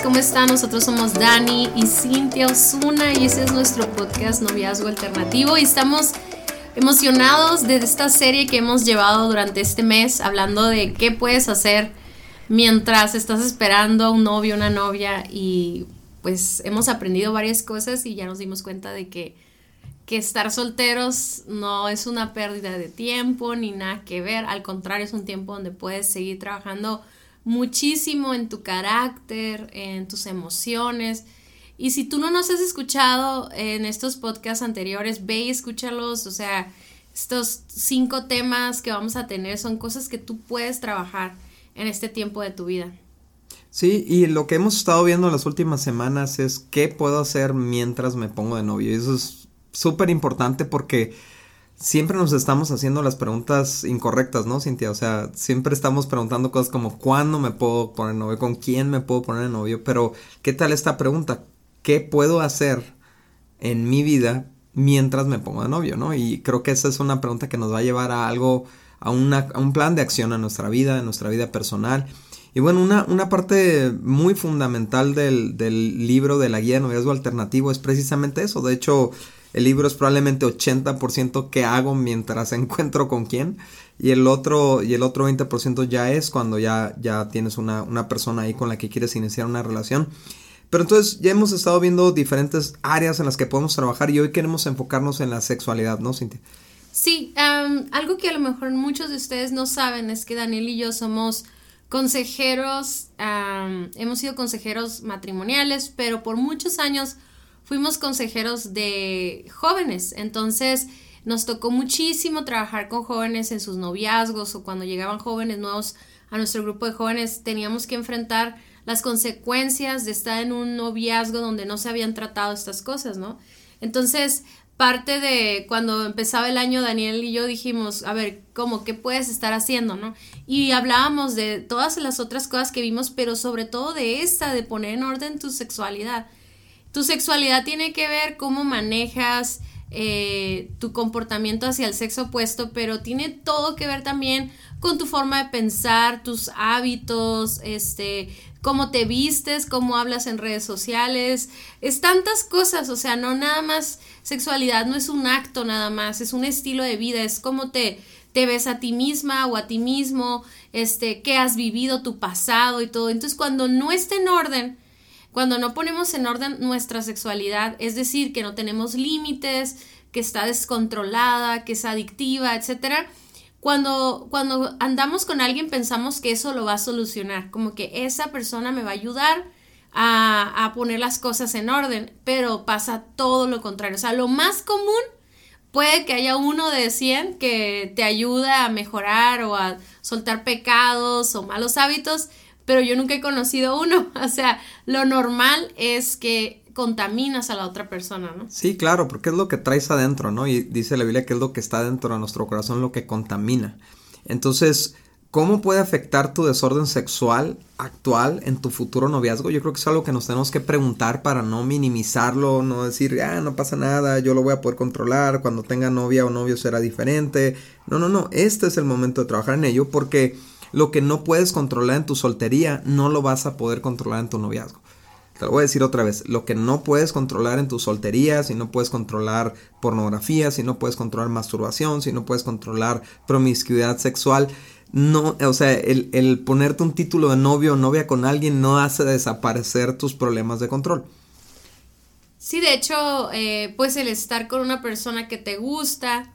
¿Cómo están? Nosotros somos Dani y Cintia Osuna y este es nuestro podcast Noviazgo Alternativo y estamos emocionados de esta serie que hemos llevado durante este mes hablando de qué puedes hacer mientras estás esperando a un novio, una novia y pues hemos aprendido varias cosas y ya nos dimos cuenta de que, que estar solteros no es una pérdida de tiempo ni nada que ver, al contrario es un tiempo donde puedes seguir trabajando muchísimo en tu carácter, en tus emociones y si tú no nos has escuchado en estos podcasts anteriores, ve y escúchalos. O sea, estos cinco temas que vamos a tener son cosas que tú puedes trabajar en este tiempo de tu vida. Sí, y lo que hemos estado viendo en las últimas semanas es qué puedo hacer mientras me pongo de novio. Y eso es súper importante porque siempre nos estamos haciendo las preguntas incorrectas, ¿no, Cintia? O sea, siempre estamos preguntando cosas como ¿cuándo me puedo poner novio? ¿Con quién me puedo poner novio? Pero, ¿qué tal esta pregunta? qué puedo hacer en mi vida mientras me pongo de novio, ¿no? Y creo que esa es una pregunta que nos va a llevar a algo, a, un plan de acción a nuestra vida, a nuestra vida personal. Y bueno, una, una parte muy fundamental del, del, libro de la guía de noviazgo alternativo es precisamente eso. De hecho, el libro es probablemente 80% que hago mientras encuentro con quién. Y el otro, y el otro 20% ya es cuando ya, ya tienes una, una persona ahí con la que quieres iniciar una relación. Pero entonces ya hemos estado viendo diferentes áreas en las que podemos trabajar y hoy queremos enfocarnos en la sexualidad, ¿no, Cintia? Sí, algo que a lo mejor muchos de ustedes no saben es que Daniel y yo somos consejeros, hemos sido consejeros matrimoniales, pero por muchos años fuimos consejeros de jóvenes. Entonces nos tocó muchísimo trabajar con jóvenes en sus noviazgos o cuando llegaban jóvenes nuevos a nuestro grupo de jóvenes teníamos que enfrentar las consecuencias de estar en un noviazgo donde no se habían tratado estas cosas, ¿no? Entonces, parte de cuando empezaba el año, Daniel y yo dijimos, a ver, ¿cómo qué puedes estar haciendo, no? Y hablábamos de todas las otras cosas que vimos, pero sobre todo de esta, de poner en orden tu sexualidad. Tu sexualidad tiene que ver cómo manejas eh, tu comportamiento hacia el sexo opuesto, pero tiene todo que ver también con tu forma de pensar, tus hábitos, este, cómo te vistes, cómo hablas en redes sociales, es tantas cosas, o sea, no nada más sexualidad, no es un acto nada más, es un estilo de vida, es cómo te, te ves a ti misma o a ti mismo, este, qué has vivido, tu pasado y todo. Entonces, cuando no está en orden, cuando no ponemos en orden nuestra sexualidad, es decir, que no tenemos límites, que está descontrolada, que es adictiva, etcétera, cuando, cuando andamos con alguien pensamos que eso lo va a solucionar, como que esa persona me va a ayudar a, a poner las cosas en orden, pero pasa todo lo contrario. O sea, lo más común puede que haya uno de 100 que te ayuda a mejorar o a soltar pecados o malos hábitos, pero yo nunca he conocido uno. O sea, lo normal es que contaminas a la otra persona, ¿no? Sí, claro, porque es lo que traes adentro, ¿no? Y dice la Biblia que es lo que está dentro de nuestro corazón lo que contamina. Entonces, ¿cómo puede afectar tu desorden sexual actual en tu futuro noviazgo? Yo creo que es algo que nos tenemos que preguntar para no minimizarlo, no decir, ah, no pasa nada, yo lo voy a poder controlar, cuando tenga novia o novio será diferente. No, no, no, este es el momento de trabajar en ello porque lo que no puedes controlar en tu soltería no lo vas a poder controlar en tu noviazgo. Te lo voy a decir otra vez, lo que no puedes controlar en tu soltería, si no puedes controlar pornografía, si no puedes controlar masturbación, si no puedes controlar promiscuidad sexual, no, o sea, el, ponerte un título de novio o novia con alguien no hace desaparecer tus problemas de control. Sí, de hecho, eh, pues el estar con una persona que te gusta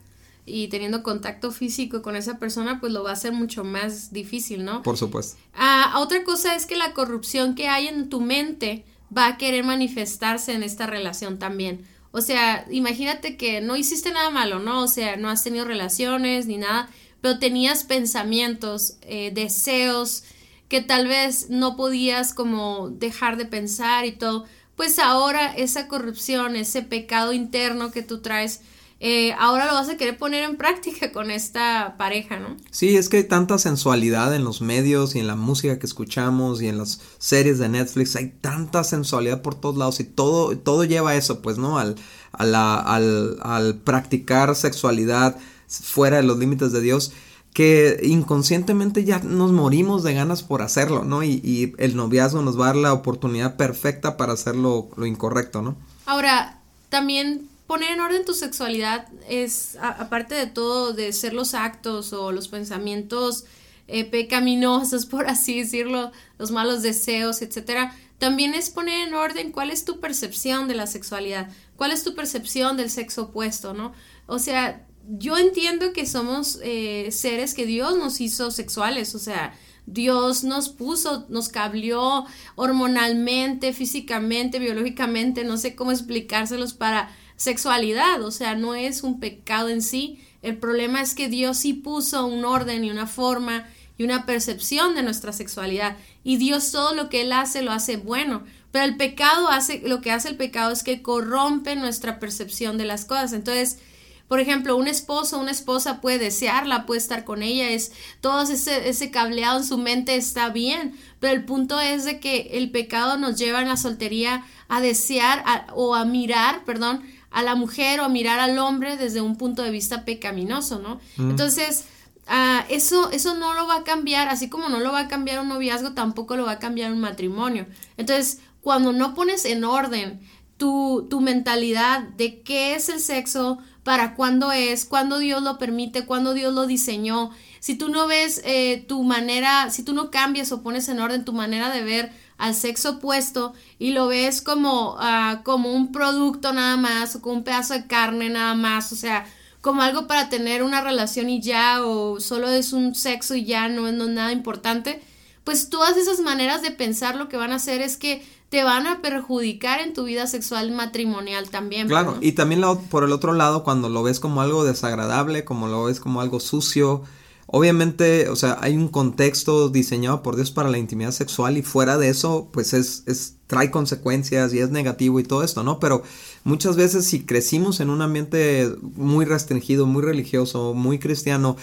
y teniendo contacto físico con esa persona, pues lo va a hacer mucho más difícil, ¿no? Por supuesto. Ah, otra cosa es que la corrupción que hay en tu mente va a querer manifestarse en esta relación también. O sea, imagínate que no hiciste nada malo, ¿no? O sea, no has tenido relaciones ni nada, pero tenías pensamientos, eh, deseos que tal vez no podías como dejar de pensar y todo. Pues ahora esa corrupción, ese pecado interno que tú traes, eh, ahora lo vas a querer poner en práctica con esta pareja, ¿no? Sí, es que hay tanta sensualidad en los medios y en la música que escuchamos y en las series de Netflix, hay tanta sensualidad por todos lados y todo, todo lleva a eso, pues, ¿no? Al, al, al practicar sexualidad fuera de los límites de Dios que inconscientemente ya nos morimos de ganas por hacerlo, ¿no? Y, y, el noviazgo nos va a dar la oportunidad perfecta para hacerlo lo incorrecto, ¿no? Ahora, también poner en orden tu sexualidad es, aparte de todo, de ser los actos o los pensamientos eh, pecaminosos, por así decirlo, los malos deseos, etcétera, también es poner en orden cuál es tu percepción de la sexualidad, cuál es tu percepción del sexo opuesto, ¿no? O sea, yo entiendo que somos eh, seres que Dios nos hizo sexuales, o sea, Dios nos puso, nos cableó hormonalmente, físicamente, biológicamente, no sé cómo explicárselos para sexualidad, o sea, no es un pecado en sí. El problema es que Dios sí puso un orden y una forma y una percepción de nuestra sexualidad. Y Dios todo lo que Él hace lo hace bueno. Pero el pecado hace, lo que hace el pecado es que corrompe nuestra percepción de las cosas. Entonces, por ejemplo, un esposo o una esposa puede desearla, puede estar con ella, es todo ese, ese cableado en su mente está bien, pero el punto es de que el pecado nos lleva en la soltería a desear o a mirar, perdón, a la mujer o a mirar al hombre desde un punto de vista pecaminoso, ¿no? Mm. Entonces, uh, eso, eso no lo va a cambiar, así como no lo va a cambiar un noviazgo, tampoco lo va a cambiar un matrimonio. Entonces, cuando no pones en orden tu, tu mentalidad de qué es el sexo, para cuándo es, cuándo Dios lo permite, cuándo Dios lo diseñó, si tú no ves eh, tu manera, si tú no cambias o pones en orden tu manera de ver al sexo opuesto y lo ves como, uh, como un producto nada más o como un pedazo de carne nada más, o sea, como algo para tener una relación y ya o solo es un sexo y ya no es nada importante, pues todas esas maneras de pensar lo que van a hacer es que te van a perjudicar en tu vida sexual matrimonial también. Claro, y también por el otro lado, cuando lo ves como algo desagradable, como lo ves como algo sucio, Obviamente, o sea, hay un contexto diseñado por Dios para la intimidad sexual y fuera de eso, pues es, es, trae consecuencias y es negativo y todo esto, ¿no? Pero muchas veces si crecimos en un ambiente muy restringido, muy religioso, muy cristiano,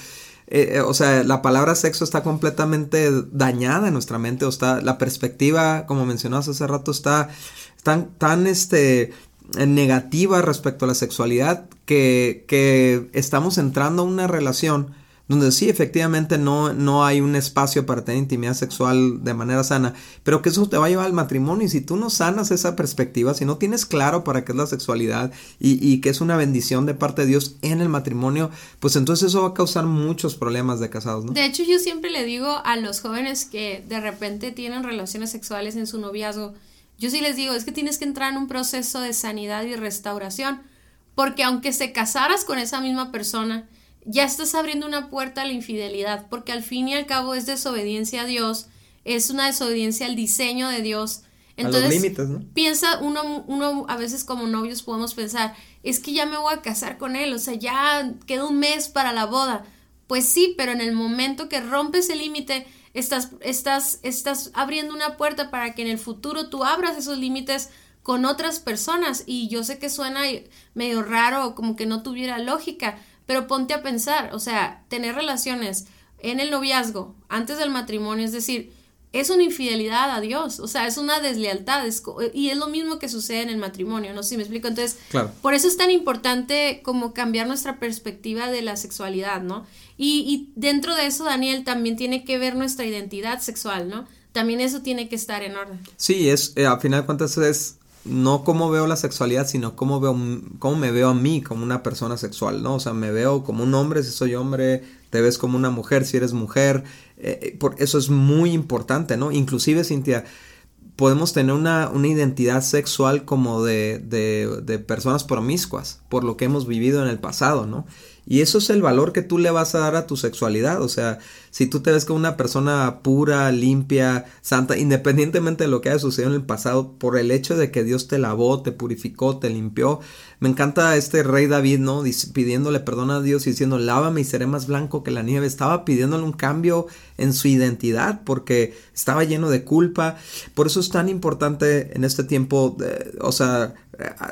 eh, eh, o sea, la palabra sexo está completamente dañada en nuestra mente, o está, la perspectiva, como mencionabas hace rato, está tan, tan, este, negativa respecto a la sexualidad que, que estamos entrando a una relación donde sí, efectivamente no, no hay un espacio para tener intimidad sexual de manera sana, pero que eso te va a llevar al matrimonio y si tú no sanas esa perspectiva, si no tienes claro para qué es la sexualidad y, y que es una bendición de parte de Dios en el matrimonio, pues entonces eso va a causar muchos problemas de casados, ¿no? De hecho, yo siempre le digo a los jóvenes que de repente tienen relaciones sexuales en su noviazgo, yo sí les digo, es que tienes que entrar en un proceso de sanidad y restauración, porque aunque se casaras con esa misma persona, ya estás abriendo una puerta a la infidelidad, porque al fin y al cabo es desobediencia a Dios, es una desobediencia al diseño de Dios. Entonces, límites, ¿no? piensa, uno, uno a veces como novios podemos pensar, es que ya me voy a casar con él, o sea, ya queda un mes para la boda. Pues sí, pero en el momento que rompes el límite, estás, estás, estás abriendo una puerta para que en el futuro tú abras esos límites con otras personas. Y yo sé que suena medio raro, como que no tuviera lógica, pero ponte a pensar, o sea, tener relaciones en el noviazgo, antes del matrimonio, es decir, es una infidelidad a Dios, o sea, es una deslealtad, y es lo mismo que sucede en el matrimonio, no sé si me explico. Entonces, por eso es tan importante como cambiar nuestra perspectiva de la sexualidad, ¿no? Y, y dentro de eso, Daniel, también tiene que ver nuestra identidad sexual, ¿no? También eso tiene que estar en orden. Sí, es, eh, a final de cuentas es no cómo veo la sexualidad, sino cómo veo cómo me veo a mí como una persona sexual, ¿no? O sea, me veo como un hombre si soy hombre, te ves como una mujer si eres mujer, eh, eh, por, eso es muy importante, ¿no? Inclusive, Cintia, podemos tener una, una identidad sexual como de, de, de personas promiscuas, por lo que hemos vivido en el pasado, ¿no? Y eso es el valor que tú le vas a dar a tu sexualidad. O sea, si tú te ves como una persona pura, limpia, santa, independientemente de lo que haya sucedido en el pasado, por el hecho de que Dios te lavó, te purificó, te limpió. Me encanta este rey David, ¿no? pidiéndole perdón a Dios y diciendo, lávame y seré más blanco que la nieve. Estaba pidiéndole un cambio en su identidad porque estaba lleno de culpa. Por eso es tan importante en este tiempo, o sea,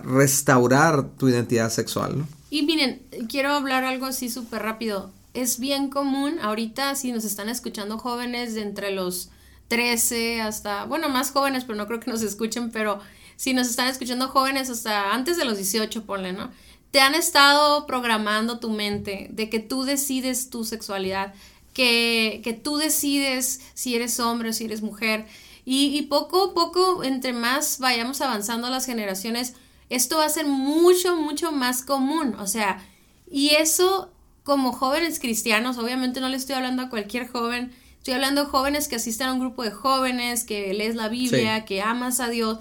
restaurar tu identidad sexual, ¿no? Y miren, quiero hablar algo así súper rápido. Es bien común ahorita si nos están escuchando jóvenes de entre los 13 hasta, bueno, más jóvenes, pero no creo que nos escuchen, pero si nos están escuchando jóvenes hasta antes de los 18, ponle, ¿no? Te han estado programando tu mente de que tú decides tu sexualidad, que, que tú decides si eres hombre o si eres mujer. Y, y, poco a poco, entre más vayamos avanzando las generaciones, esto va a ser mucho, mucho más común. O sea, y eso como jóvenes cristianos, obviamente no le estoy hablando a cualquier joven, estoy hablando de jóvenes que asisten a un grupo de jóvenes, que lees la Biblia, que amas a Dios,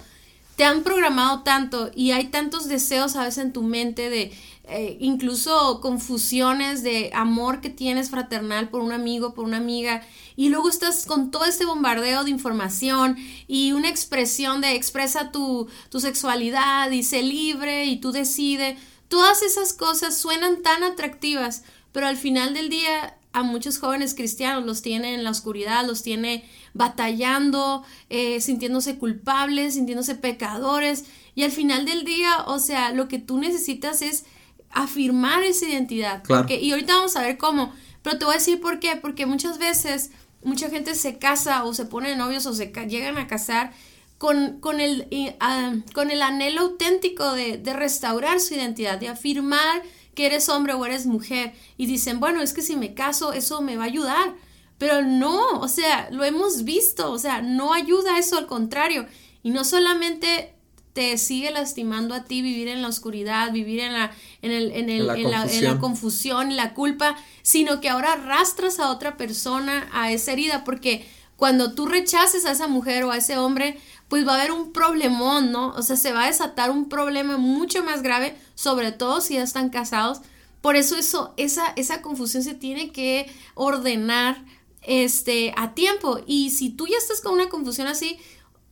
te han programado tanto y hay tantos deseos a veces en tu mente de eh, incluso confusiones de amor que tienes fraternal por un amigo, por una amiga, y luego estás con todo este bombardeo de información y una expresión de expresa tu, tu sexualidad y sé libre y tú decides. Todas esas cosas suenan tan atractivas, pero al final del día a muchos jóvenes cristianos los tiene en la oscuridad, los tiene batallando, eh, sintiéndose culpables, sintiéndose pecadores. Y al final del día, o sea, lo que tú necesitas es afirmar esa identidad. Porque, y ahorita vamos a ver cómo. Pero te voy a decir por qué. Porque muchas veces mucha gente se casa o se pone de novios o se llegan a casar con, con, el, ah, con el anhelo auténtico de, de restaurar su identidad, de afirmar que eres hombre o eres mujer y dicen, bueno, es que si me caso eso me va a ayudar. Pero no, o sea, lo hemos visto, o sea, no ayuda eso, al contrario. Y no solamente te sigue lastimando a ti vivir en la oscuridad, vivir en la, en el, en el, la, en la, en la confusión, la culpa, sino que ahora arrastras a otra persona a esa herida, porque cuando tú rechaces a esa mujer o a ese hombre, pues va a haber un problemón, ¿no? O sea, se va a desatar un problema mucho más grave, sobre todo si ya están casados. Por eso, eso esa, esa confusión se tiene que ordenar este, a tiempo. Y si tú ya estás con una confusión así,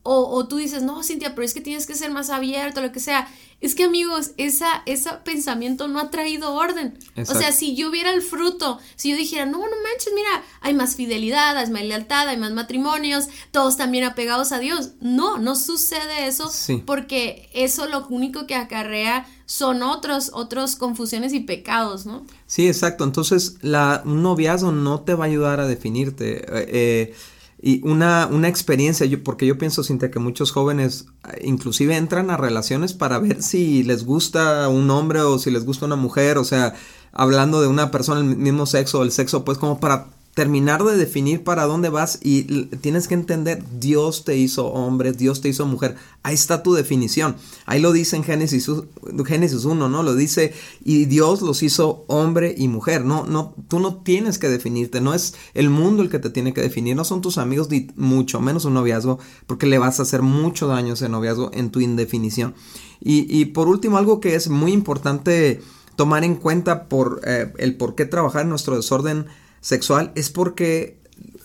o, o, tú dices, no, Cintia, pero es que tienes que ser más abierto, lo que sea. Es que, amigos, esa, ese pensamiento no ha traído orden. O sea, si yo viera el fruto, si yo dijera, no, no manches, mira, hay más fidelidad, hay más lealtad, hay más matrimonios, todos también apegados a Dios. No, no sucede eso porque eso lo único que acarrea son otros, otros confusiones y pecados, ¿no? Sí, exacto. Entonces, la, un noviazgo no te va a ayudar a definirte. Eh, eh y una, una experiencia, yo, porque yo pienso, Cintia, que muchos jóvenes eh, inclusive entran a relaciones para ver si les gusta un hombre o si les gusta una mujer, o sea, hablando de una persona del mismo sexo el sexo, pues como para terminar de definir para dónde vas y tienes que entender, Dios te hizo hombre, Dios te hizo mujer. Ahí está tu definición. Ahí lo dice en Génesis, Génesis 1, ¿no? Lo dice, y Dios los hizo hombre y mujer. No, no, tú no tienes que definirte, no es el mundo el que te tiene que definir, no son tus amigos, ni mucho menos un noviazgo, porque le vas a hacer mucho daño a ese noviazgo en tu indefinición. Y, y por último, algo que es muy importante tomar en cuenta por eh, el por qué trabajar en nuestro desorden sexual es porque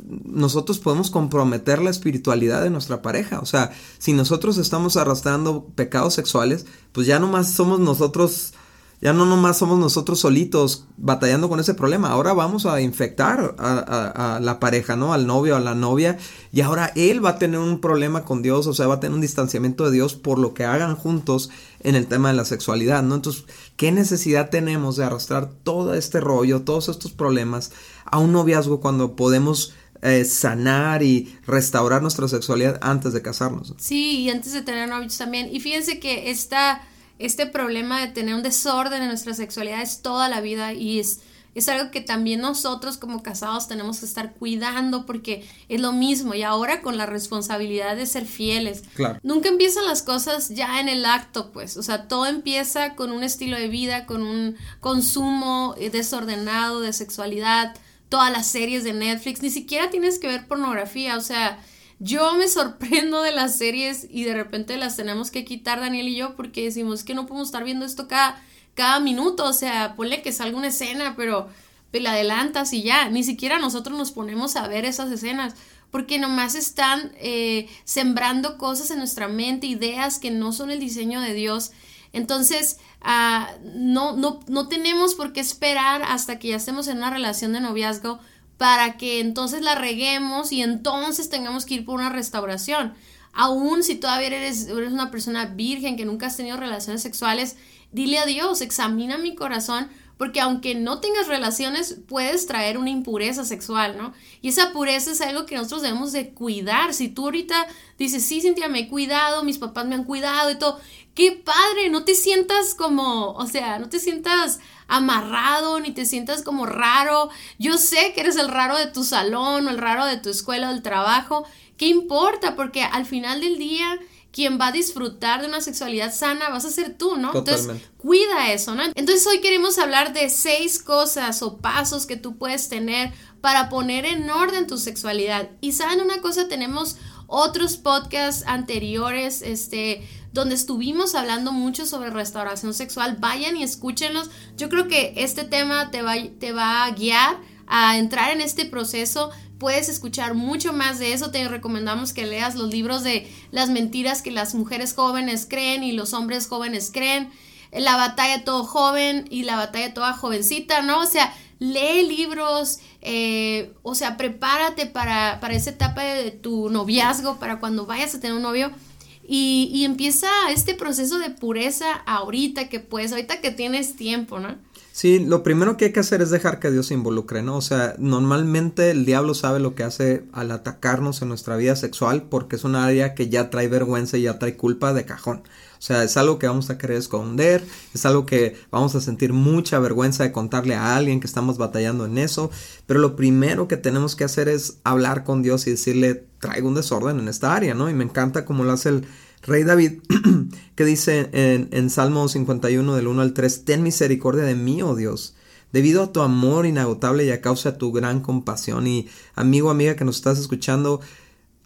nosotros podemos comprometer la espiritualidad de nuestra pareja. O sea, si nosotros estamos arrastrando pecados sexuales, pues ya nomás somos nosotros ya no nomás somos nosotros solitos batallando con ese problema, ahora vamos a infectar a, la pareja, ¿no? Al novio, a la novia, y ahora él va a tener un problema con Dios, o sea, va a tener un distanciamiento de Dios por lo que hagan juntos en el tema de la sexualidad, ¿no? Entonces, ¿qué necesidad tenemos de arrastrar todo este rollo, todos estos problemas a un noviazgo cuando podemos eh, sanar y restaurar nuestra sexualidad antes de casarnos? Sí, y antes de tener novios también. Y fíjense que esta este problema de tener un desorden en nuestra sexualidad es toda la vida y es, es algo que también nosotros como casados tenemos que estar cuidando porque es lo mismo y ahora con la responsabilidad de ser fieles. Claro. Nunca empiezan las cosas ya en el acto, pues, o sea, todo empieza con un estilo de vida, con un consumo desordenado de sexualidad, todas las series de Netflix, ni siquiera tienes que ver pornografía, o sea, yo me sorprendo de las series y de repente las tenemos que quitar Daniel y yo porque decimos que no podemos estar viendo esto cada, cada minuto, o sea, ponle que salga una escena, pero te la adelantas y ya, ni siquiera nosotros nos ponemos a ver esas escenas porque nomás están eh, sembrando cosas en nuestra mente, ideas que no son el diseño de Dios. Entonces, uh, no, no, no tenemos por qué esperar hasta que ya estemos en una relación de noviazgo para que entonces la reguemos y entonces tengamos que ir por una restauración. Aún si todavía eres, eres una persona virgen que nunca has tenido relaciones sexuales, dile a Dios, examina mi corazón, porque aunque no tengas relaciones, puedes traer una impureza sexual, ¿no? Y esa pureza es algo que nosotros debemos de cuidar. Si tú ahorita dices, sí, Cintia, me he cuidado, mis papás me han cuidado y todo, qué padre, no te sientas como, o sea, no te sientas amarrado, ni te sientas como raro. Yo sé que eres el raro de tu salón o el raro de tu escuela o del trabajo. ¿Qué importa? Porque al final del día quien va a disfrutar de una sexualidad sana vas a ser tú, ¿no? Entonces, cuida eso, ¿no? Entonces, hoy queremos hablar de seis cosas o pasos que tú puedes tener para poner en orden tu sexualidad. Y saben una cosa, tenemos otros podcasts anteriores, este, donde estuvimos hablando mucho sobre restauración sexual. Vayan y escúchenlos. Yo creo que este tema te va, te va a guiar a entrar en este proceso puedes escuchar mucho más de eso. Te recomendamos que leas los libros de las mentiras que las mujeres jóvenes creen y los hombres jóvenes creen. La batalla todo joven y la batalla toda jovencita, ¿no? O sea, lee libros, eh, o sea, prepárate para, para esa etapa de tu noviazgo, para cuando vayas a tener un novio. Y, empieza este proceso de pureza ahorita que puedes, ahorita que tienes tiempo, ¿no? Sí, lo primero que hay que hacer es dejar que Dios se involucre, ¿no? O sea, normalmente el diablo sabe lo que hace al atacarnos en nuestra vida sexual porque es un área que ya trae vergüenza y ya trae culpa de cajón. O sea, es algo que vamos a querer esconder, es algo que vamos a sentir mucha vergüenza de contarle a alguien que estamos batallando en eso, pero lo primero que tenemos que hacer es hablar con Dios y decirle, traigo un desorden en esta área, ¿no? Y me encanta cómo lo hace el, Rey David, que dice en, en Salmo 51 del 1 al 3, Ten misericordia de mí, oh Dios, debido a tu amor inagotable y a causa de tu gran compasión. Y amigo, amiga que nos estás escuchando,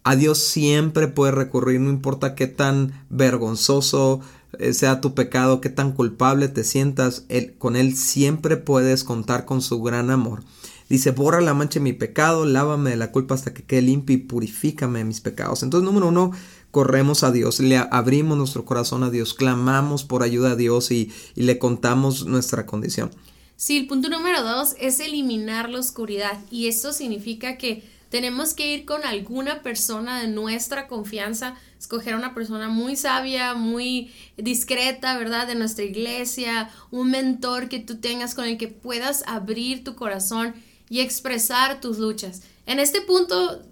a Dios siempre puedes recurrir, no importa qué tan vergonzoso eh, sea tu pecado, qué tan culpable te sientas, con Él siempre puedes contar con su gran amor. Dice, borra la mancha de mi pecado, lávame de la culpa hasta que quede limpio y purifícame de mis pecados. Entonces, número uno, corremos a Dios, le abrimos nuestro corazón a Dios, clamamos por ayuda a Dios y, le contamos nuestra condición. Sí, el punto número dos es eliminar la oscuridad y esto significa que tenemos que ir con alguna persona de nuestra confianza, escoger a una persona muy sabia, muy discreta, ¿verdad? De nuestra iglesia, un mentor que tú tengas con el que puedas abrir tu corazón y expresar tus luchas. En este punto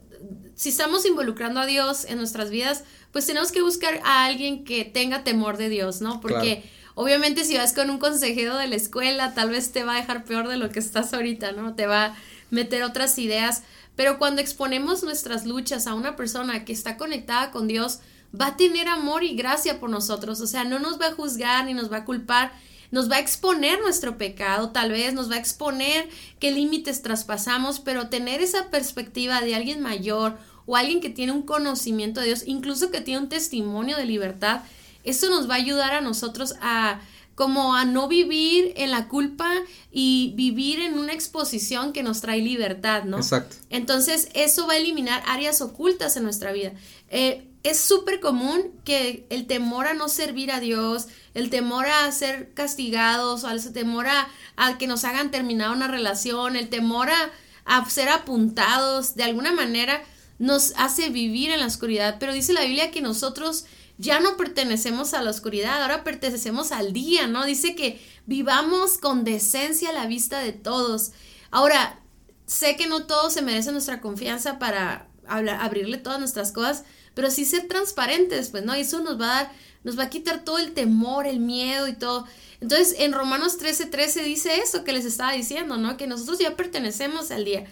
si estamos involucrando a Dios en nuestras vidas, pues tenemos que buscar a alguien que tenga temor de Dios, ¿no? Porque obviamente si vas con un consejero de la escuela, tal vez te va a dejar peor de lo que estás ahorita, ¿no? Te va a meter otras ideas. Pero cuando exponemos nuestras luchas a una persona que está conectada con Dios, va a tener amor y gracia por nosotros. O sea, no nos va a juzgar ni nos va a culpar, nos va a exponer nuestro pecado, tal vez. Nos va a exponer qué límites traspasamos, pero tener esa perspectiva de alguien mayor o alguien que tiene un conocimiento de Dios, incluso que tiene un testimonio de libertad, eso nos va a ayudar a nosotros a como a no vivir en la culpa y vivir en una exposición que nos trae libertad, ¿no? Exacto. Entonces, eso va a eliminar áreas ocultas en nuestra vida. Eh, es súper común que el temor a no servir a Dios, el temor a ser castigados, o el temor a, que nos hagan terminar una relación, el temor a, a ser apuntados, de alguna manera nos hace vivir en la oscuridad. Pero dice la Biblia que nosotros ya no pertenecemos a la oscuridad, ahora pertenecemos al día, ¿no? Dice que vivamos con decencia a la vista de todos. Ahora, sé que no todos se merecen nuestra confianza para abrirle todas nuestras cosas, pero sí ser transparentes, pues, ¿no? Y eso nos va a dar, nos va a quitar todo el temor, el miedo y todo. Entonces, en Romanos 13:13 13 dice eso que les estaba diciendo, ¿no? Que nosotros ya pertenecemos al día.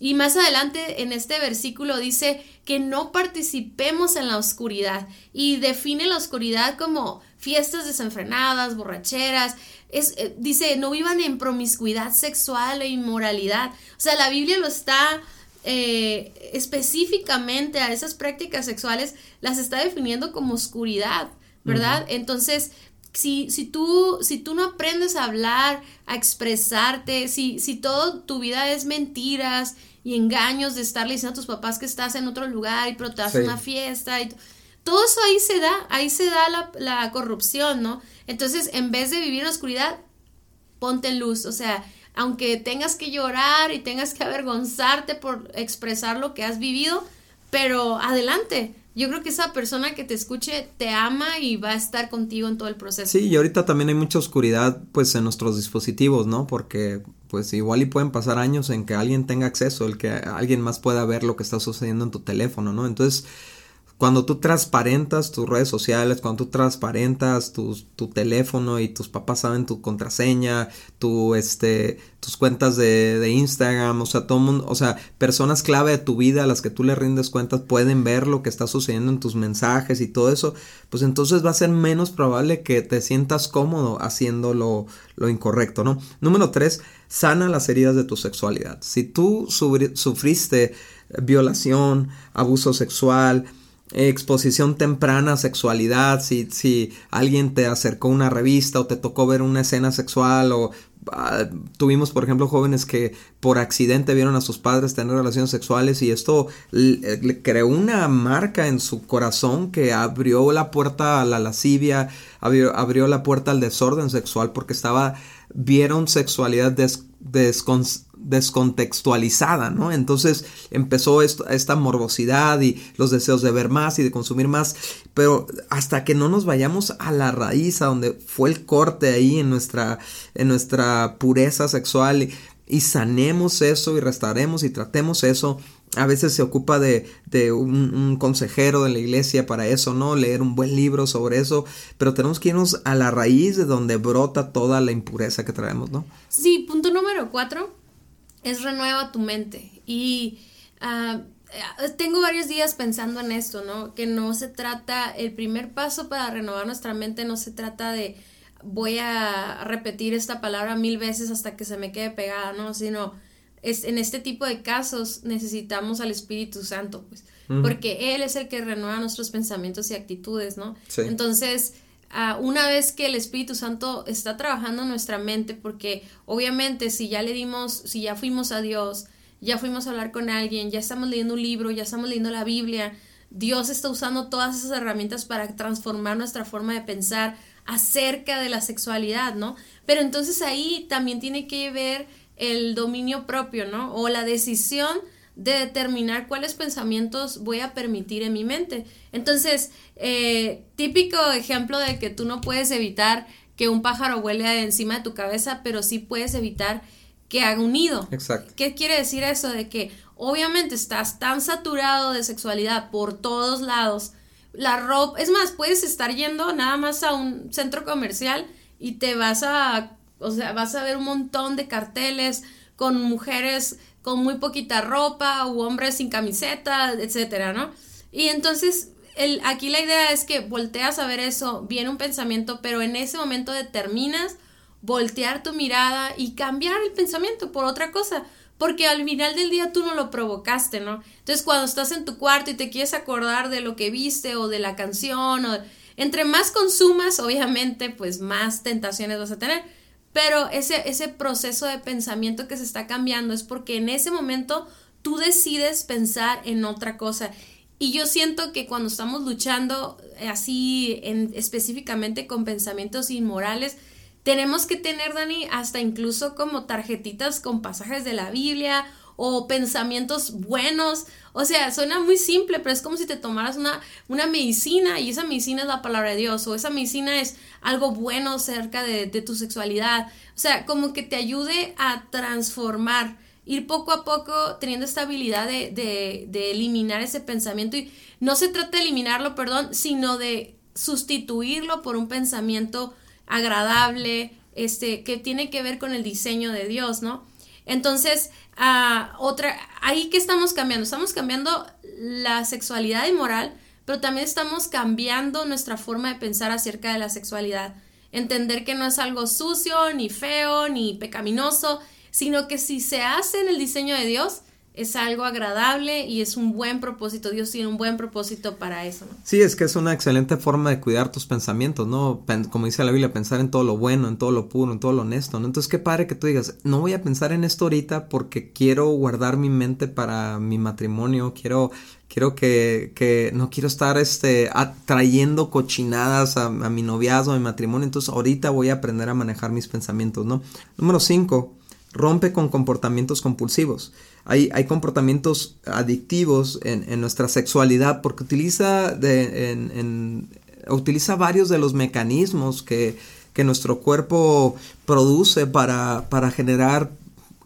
Y más adelante en este versículo dice que no participemos en la oscuridad y define la oscuridad como fiestas desenfrenadas, borracheras. Es, eh, dice, no vivan en promiscuidad sexual e inmoralidad. O sea, la Biblia lo está eh, específicamente a esas prácticas sexuales, las está definiendo como oscuridad, ¿verdad? Entonces, si, si, tú, si tú no aprendes a hablar, a expresarte, si, si todo tu vida es mentiras y engaños de estarle diciendo a tus papás que estás en otro lugar y pero te una fiesta y todo eso ahí se da, ahí se da la, la corrupción, ¿no? Entonces, en vez de vivir en oscuridad, ponte en luz, o sea, aunque tengas que llorar y tengas que avergonzarte por expresar lo que has vivido, pero adelante, yo creo que esa persona que te escuche te ama y va a estar contigo en todo el proceso. Sí, y ahorita también hay mucha oscuridad pues en nuestros dispositivos, ¿no? Porque pues igual y pueden pasar años en que alguien tenga acceso, el que alguien más pueda ver lo que está sucediendo en tu teléfono, ¿no? Entonces, cuando tú transparentas tus redes sociales, cuando tú transparentas tu, tu teléfono y tus papás saben tu contraseña, tu, este, tus cuentas de, de, Instagram, o sea, todo mundo, o sea, personas clave de tu vida a las que tú le rindes cuentas pueden ver lo que está sucediendo en tus mensajes y todo eso, pues entonces va a ser menos probable que te sientas cómodo haciendo lo, lo incorrecto, ¿no? Número tres, sana las heridas de tu sexualidad. Si tú sufriste violación, abuso sexual, exposición temprana a sexualidad, si, si alguien te acercó una revista o te tocó ver una escena sexual o ah, tuvimos por ejemplo jóvenes que por accidente vieron a sus padres tener relaciones sexuales y esto le, creó una marca en su corazón que abrió la puerta a la lascivia, abrió, abrió la puerta al desorden sexual porque estaba vieron sexualidad des, descontextualizada, ¿no? Entonces empezó esta morbosidad y los deseos de ver más y de consumir más, pero hasta que no nos vayamos a la raíz, a donde fue el corte ahí en nuestra, en nuestra pureza sexual y, y sanemos eso y restauremos y tratemos eso, a veces se ocupa de, un, consejero de la iglesia para eso, ¿no? Leer un buen libro sobre eso, pero tenemos que irnos a la raíz de donde brota toda la impureza que traemos, ¿no? Sí, punto número cuatro es renueva tu mente. Y uh, tengo varios días pensando en esto, ¿no? Que no se trata, el primer paso para renovar nuestra mente no se trata de voy a repetir esta palabra mil veces hasta que se me quede pegada, ¿no? Sino es, en este tipo de casos necesitamos al Espíritu Santo, pues, porque Él es el que renueva nuestros pensamientos y actitudes, ¿no? Entonces, uh, una vez que el Espíritu Santo está trabajando en nuestra mente, porque obviamente si ya le dimos, si ya fuimos a Dios, ya fuimos a hablar con alguien, ya estamos leyendo un libro, ya estamos leyendo la Biblia, Dios está usando todas esas herramientas para transformar nuestra forma de pensar acerca de la sexualidad, ¿no? Pero entonces ahí también tiene que ver el dominio propio, ¿no? O la decisión de determinar cuáles pensamientos voy a permitir en mi mente. Entonces, eh, típico ejemplo de que tú no puedes evitar que un pájaro vuele encima de tu cabeza, pero sí puedes evitar que haga un nido. Exacto. ¿Qué quiere decir eso? De que obviamente estás tan saturado de sexualidad por todos lados. La ropa, es más, puedes estar yendo nada más a un centro comercial y te vas a o sea, vas a ver un montón de carteles con mujeres con muy poquita ropa u hombres sin camiseta, etcétera, ¿no? Y entonces el, aquí la idea es que volteas a ver eso, viene un pensamiento, pero en ese momento determinas voltear tu mirada y cambiar el pensamiento por otra cosa, porque al final del día tú no lo provocaste, ¿no? Entonces cuando estás en tu cuarto y te quieres acordar de lo que viste o de la canción o entre más consumas, obviamente, pues más tentaciones vas a tener. Pero ese, ese proceso de pensamiento que se está cambiando es porque en ese momento tú decides pensar en otra cosa. Y yo siento que cuando estamos luchando eh, así en, específicamente con pensamientos inmorales, tenemos que tener, Dani, hasta incluso como tarjetitas con pasajes de la Biblia o pensamientos buenos. O sea, suena muy simple, pero es como si te tomaras una, una medicina y esa medicina es la palabra de Dios o esa medicina es algo bueno cerca de, tu sexualidad. O sea, como que te ayude a transformar, ir poco a poco teniendo esta habilidad de, de, de eliminar ese pensamiento. Y no se trata de eliminarlo, perdón, sino de sustituirlo por un pensamiento agradable, este, que tiene que ver con el diseño de Dios, ¿no? Entonces, uh, otra, ahí que estamos cambiando, estamos cambiando la sexualidad y moral, pero también estamos cambiando nuestra forma de pensar acerca de la sexualidad. Entender que no es algo sucio, ni feo, ni pecaminoso, sino que si se hace en el diseño de Dios, es algo agradable y es un buen propósito. Dios tiene un buen propósito para eso. Sí, es que es una excelente forma de cuidar tus pensamientos, ¿no? Como dice la Biblia, pensar en todo lo bueno, en todo lo puro, en todo lo honesto, ¿no? Entonces, qué padre que tú digas, no voy a pensar en esto ahorita porque quiero guardar mi mente para mi matrimonio, quiero quiero que, que no quiero estar este atrayendo cochinadas a, a, mi noviazgo, a mi matrimonio, entonces ahorita voy a aprender a manejar mis pensamientos, ¿no? Número 5, rompe con comportamientos compulsivos. Hay, hay comportamientos adictivos en, nuestra sexualidad porque utiliza, de, utiliza varios de los mecanismos que, nuestro cuerpo produce para, para generar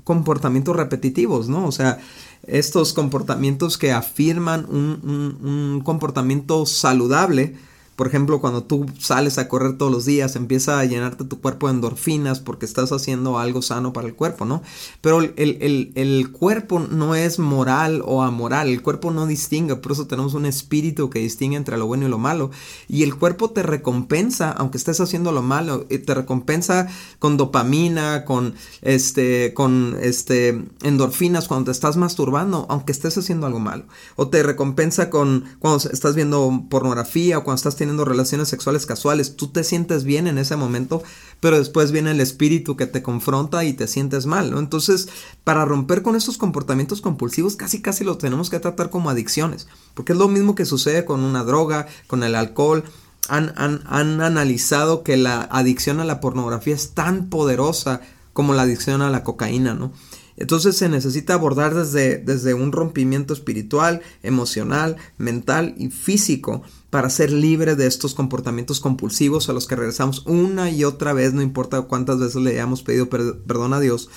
comportamientos repetitivos, ¿no? O sea, estos comportamientos que afirman un, un comportamiento saludable por ejemplo, cuando tú sales a correr todos los días, empieza a llenarte tu cuerpo de endorfinas porque estás haciendo algo sano para el cuerpo, ¿no? Pero el, cuerpo no es moral o amoral, el cuerpo no distingue, por eso tenemos un espíritu que distingue entre lo bueno y lo malo. Y el cuerpo te recompensa, aunque estés haciendo lo malo, te recompensa con dopamina, con este, con este, endorfinas cuando te estás masturbando, aunque estés haciendo algo malo. O te recompensa con cuando estás viendo pornografía o cuando estás teniendo teniendo relaciones sexuales casuales, tú te sientes bien en ese momento, pero después viene el espíritu que te confronta y te sientes mal, ¿no? Entonces, para romper con estos comportamientos compulsivos, casi casi los tenemos que tratar como adicciones, porque es lo mismo que sucede con una droga, con el alcohol. Han, han, han analizado que la adicción a la pornografía es tan poderosa como la adicción a la cocaína, ¿no? Entonces se necesita abordar desde, desde un rompimiento espiritual, emocional, mental y físico para ser libre de estos comportamientos compulsivos a los que regresamos una y otra vez, no importa cuántas veces le hayamos pedido perdón a Dios,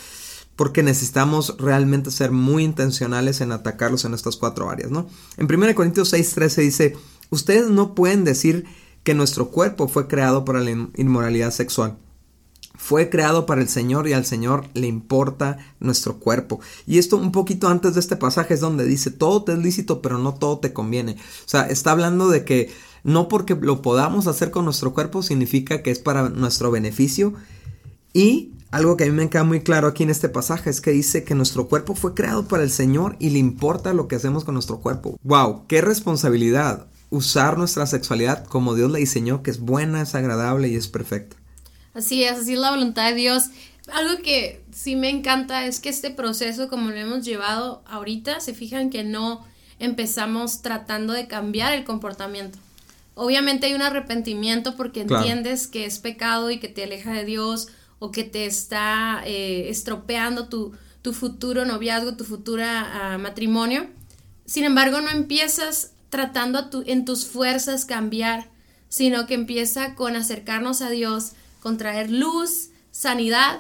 porque necesitamos realmente ser muy intencionales en atacarlos en estas cuatro áreas, ¿no? En 1 Corintios 6:13 dice, ustedes no pueden decir que nuestro cuerpo fue creado para la inmoralidad sexual fue creado para el Señor y al Señor le importa nuestro cuerpo. Y esto un poquito antes de este pasaje es donde dice, todo te es lícito, pero no todo te conviene. O sea, está hablando de que no porque lo podamos hacer con nuestro cuerpo significa que es para nuestro beneficio. Y algo que a mí me queda muy claro aquí en este pasaje es que dice que nuestro cuerpo fue creado para el Señor y le importa lo que hacemos con nuestro cuerpo. ¡Wow! ¡Qué responsabilidad! Usar nuestra sexualidad como Dios la diseñó, que es buena, es agradable y es perfecta. Así es, así es la voluntad de Dios. Algo que sí me encanta es que este proceso, como lo hemos llevado ahorita, se fijan que no empezamos tratando de cambiar el comportamiento. Obviamente hay un arrepentimiento porque entiendes que es pecado y que te aleja de Dios o que te está eh, estropeando tu, tu, futuro noviazgo, tu futura ah, matrimonio. Sin embargo, no empiezas tratando a tu, en tus fuerzas cambiar, sino que empieza con acercarnos a Dios, con traer luz, sanidad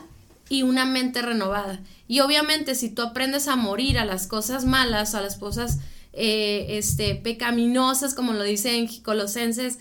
y una mente renovada. Y obviamente si tú aprendes a morir a las cosas malas, a las cosas eh, este, pecaminosas, como lo dice en Colosenses,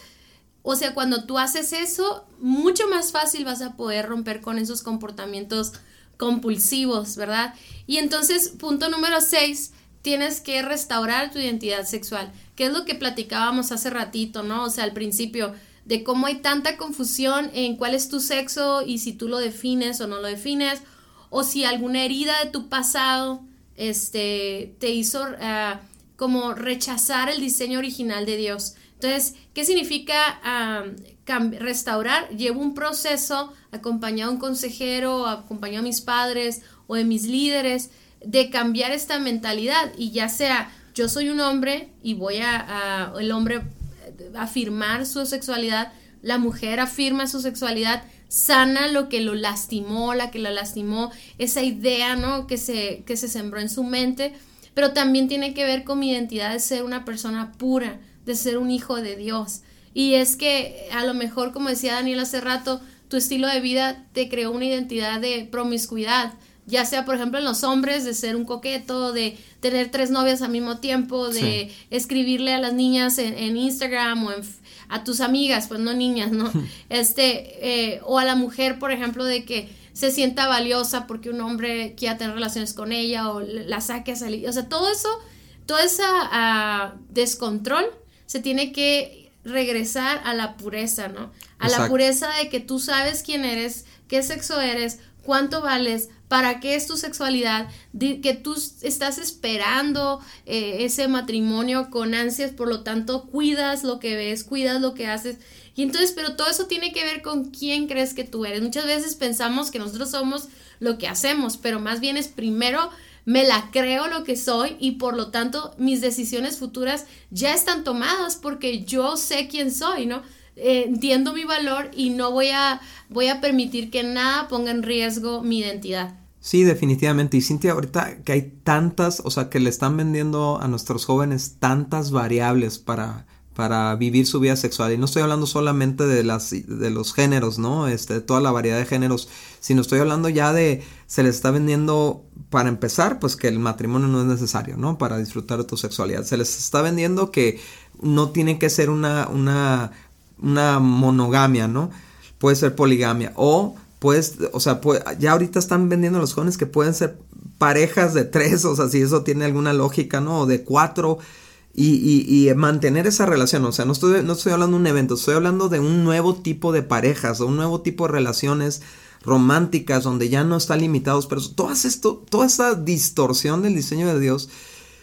o sea, cuando tú haces eso, mucho más fácil vas a poder romper con esos comportamientos compulsivos, ¿verdad? Y entonces, punto número 6, tienes que restaurar tu identidad sexual, que es lo que platicábamos hace ratito, ¿no? O sea, al principio, de cómo hay tanta confusión en cuál es tu sexo y si tú lo defines o no lo defines, o si alguna herida de tu pasado este, te hizo ah, como rechazar el diseño original de Dios. Entonces, ¿qué significa ah, restaurar? Llevo un proceso acompañado a un consejero, acompañado a mis padres o de mis líderes, de cambiar esta mentalidad y ya sea yo soy un hombre y voy a, a el hombre afirmar su sexualidad, la mujer afirma su sexualidad, sana lo que lo lastimó, la que la lastimó, esa idea, ¿no? Que se, que se sembró en su mente, pero también tiene que ver con mi identidad de ser una persona pura, de ser un hijo de Dios. Y es que a lo mejor, como decía Daniel hace rato, tu estilo de vida te creó una identidad de promiscuidad, ya sea por ejemplo en los hombres de ser un coqueto, de tener tres novias al mismo tiempo, de escribirle a las niñas en, Instagram o a tus amigas, pues no niñas, ¿no? este, eh, o a la mujer, por ejemplo, de que se sienta valiosa porque un hombre quiera tener relaciones con ella o la saque a salir, o sea, todo eso, todo ese ah, descontrol se tiene que regresar a la pureza, ¿no? A la pureza de que tú sabes quién eres, qué sexo eres, cuánto vales, para qué es tu sexualidad, que tú estás esperando eh, ese matrimonio con ansias, por lo tanto cuidas lo que ves, cuidas lo que haces. Y entonces, pero todo eso tiene que ver con quién crees que tú eres. Muchas veces pensamos que nosotros somos lo que hacemos, pero más bien es primero me la creo lo que soy y por lo tanto mis decisiones futuras ya están tomadas porque yo sé quién soy, ¿no? Eh, entiendo mi valor y no voy a, voy a permitir que nada ponga en riesgo mi identidad. Sí, definitivamente. Y Cintia, ahorita que hay tantas, o sea, que le están vendiendo a nuestros jóvenes tantas variables para, para vivir su vida sexual. Y no estoy hablando solamente de las de los géneros, ¿no? Este, toda la variedad de géneros, sino estoy hablando ya de se les está vendiendo para empezar, pues que el matrimonio no es necesario, ¿no? Para disfrutar de tu sexualidad. Se les está vendiendo que no tiene que ser una una una monogamia, ¿no? Puede ser poligamia o pues, o sea, ya ahorita están vendiendo los jóvenes que pueden ser parejas de tres, o sea, si eso tiene alguna lógica, ¿no? O de cuatro. Y, y, mantener esa relación, o sea, no estoy, no estoy hablando de un evento, estoy hablando de un nuevo tipo de parejas, de un nuevo tipo de relaciones románticas donde ya no están limitados, pero esto, toda esta distorsión del diseño de Dios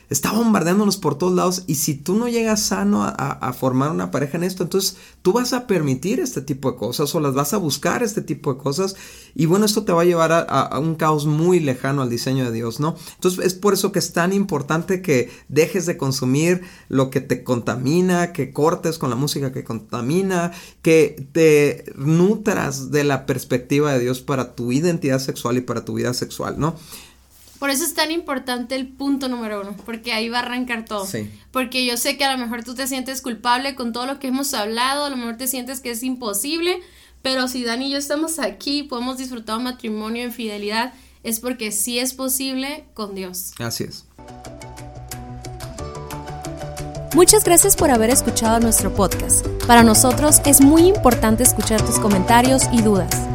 está bombardeándonos por todos lados y si tú no llegas sano a, formar una pareja en esto, entonces tú vas a permitir este tipo de cosas o las vas a buscar este tipo de cosas y bueno, esto te va a llevar a, un caos muy lejano al diseño de Dios, ¿no? Entonces es por eso que es tan importante que dejes de consumir lo que te contamina, que cortes con la música que contamina, que te nutras de la perspectiva de Dios para tu identidad sexual y para tu vida sexual, ¿no? Por eso es tan importante el punto número uno, porque ahí va a arrancar todo. Porque yo sé que a lo mejor tú te sientes culpable con todo lo que hemos hablado, a lo mejor te sientes que es imposible, pero si Dani y yo estamos aquí, podemos disfrutar un matrimonio en fidelidad, es porque sí es posible con Dios. Así es. Muchas gracias por haber escuchado nuestro podcast. Para nosotros es muy importante escuchar tus comentarios y dudas.